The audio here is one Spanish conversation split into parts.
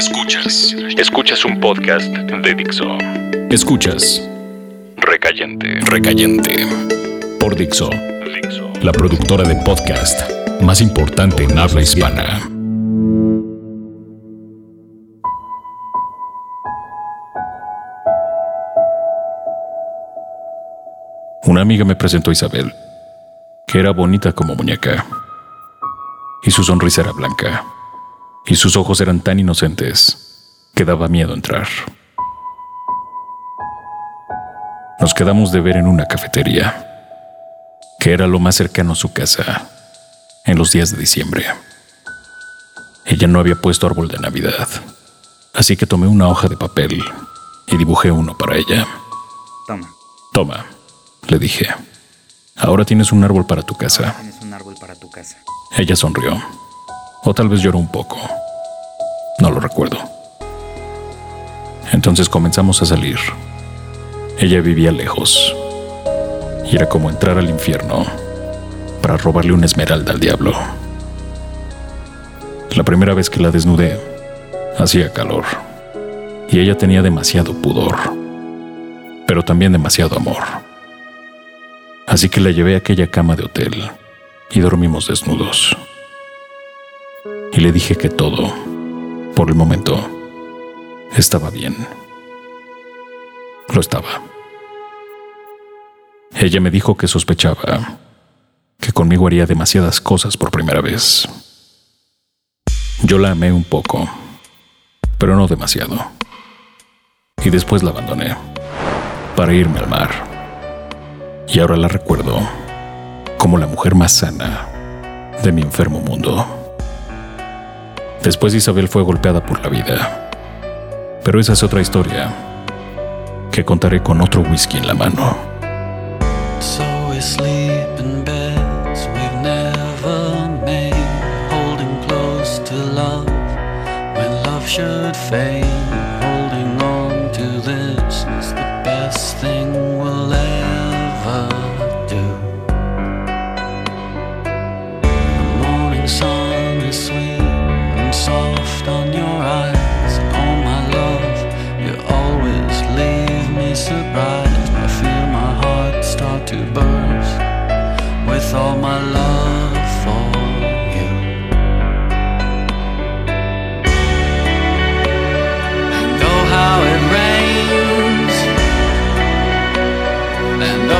Escuchas. Escuchas un podcast de Dixo. Escuchas. Recayente. Recayente. Por Dixo. Dixo. La productora de podcast más importante en habla hispana. Una amiga me presentó a Isabel, que era bonita como muñeca, y su sonrisa era blanca y sus ojos eran tan inocentes que daba miedo entrar. Nos quedamos de ver en una cafetería, que era lo más cercano a su casa, en los días de diciembre. Ella no había puesto árbol de Navidad, así que tomé una hoja de papel y dibujé uno para ella. Toma. Toma, le dije. Ahora tienes un árbol para tu casa. Tienes un árbol para tu casa. Ella sonrió. O tal vez lloró un poco. No lo recuerdo. Entonces comenzamos a salir. Ella vivía lejos. Y era como entrar al infierno para robarle una esmeralda al diablo. La primera vez que la desnudé, hacía calor. Y ella tenía demasiado pudor. Pero también demasiado amor. Así que la llevé a aquella cama de hotel y dormimos desnudos y le dije que todo, por el momento, estaba bien. Lo estaba. Ella me dijo que sospechaba que conmigo haría demasiadas cosas por primera vez. Yo la amé un poco, pero no demasiado. Y después la abandoné para irme al mar. Y ahora la recuerdo como la mujer más sana de mi enfermo mundo. Después Isabel fue golpeada por la vida. Pero esa es otra historia que contaré con otro whisky en la mano. So we sleep in beds we've never made, holding close to love when love should fade. Holding on to this is the best thing we'll ever and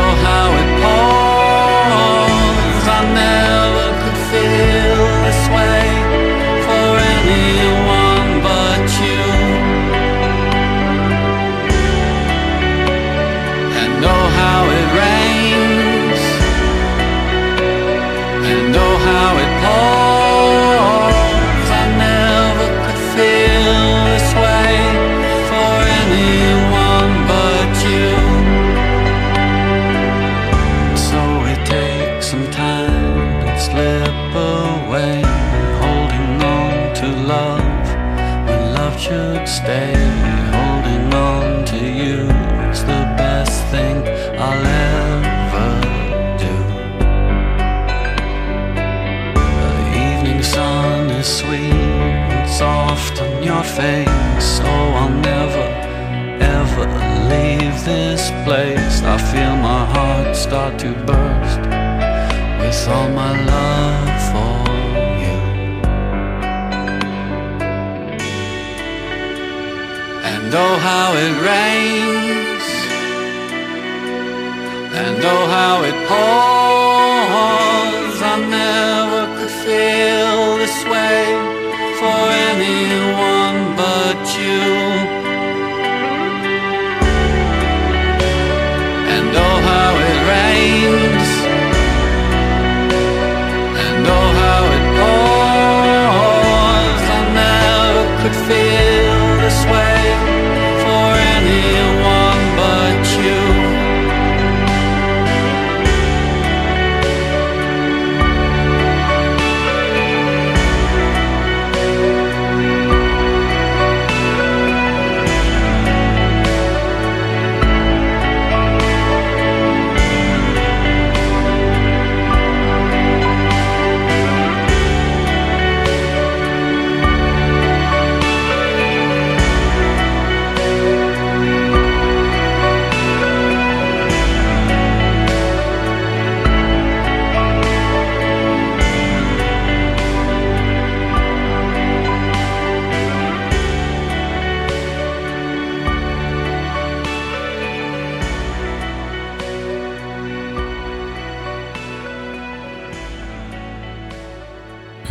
soft on your face, so I'll never ever leave this place. I feel my heart start to burst with all my love for you. And oh, how it rains, and oh, how it pours.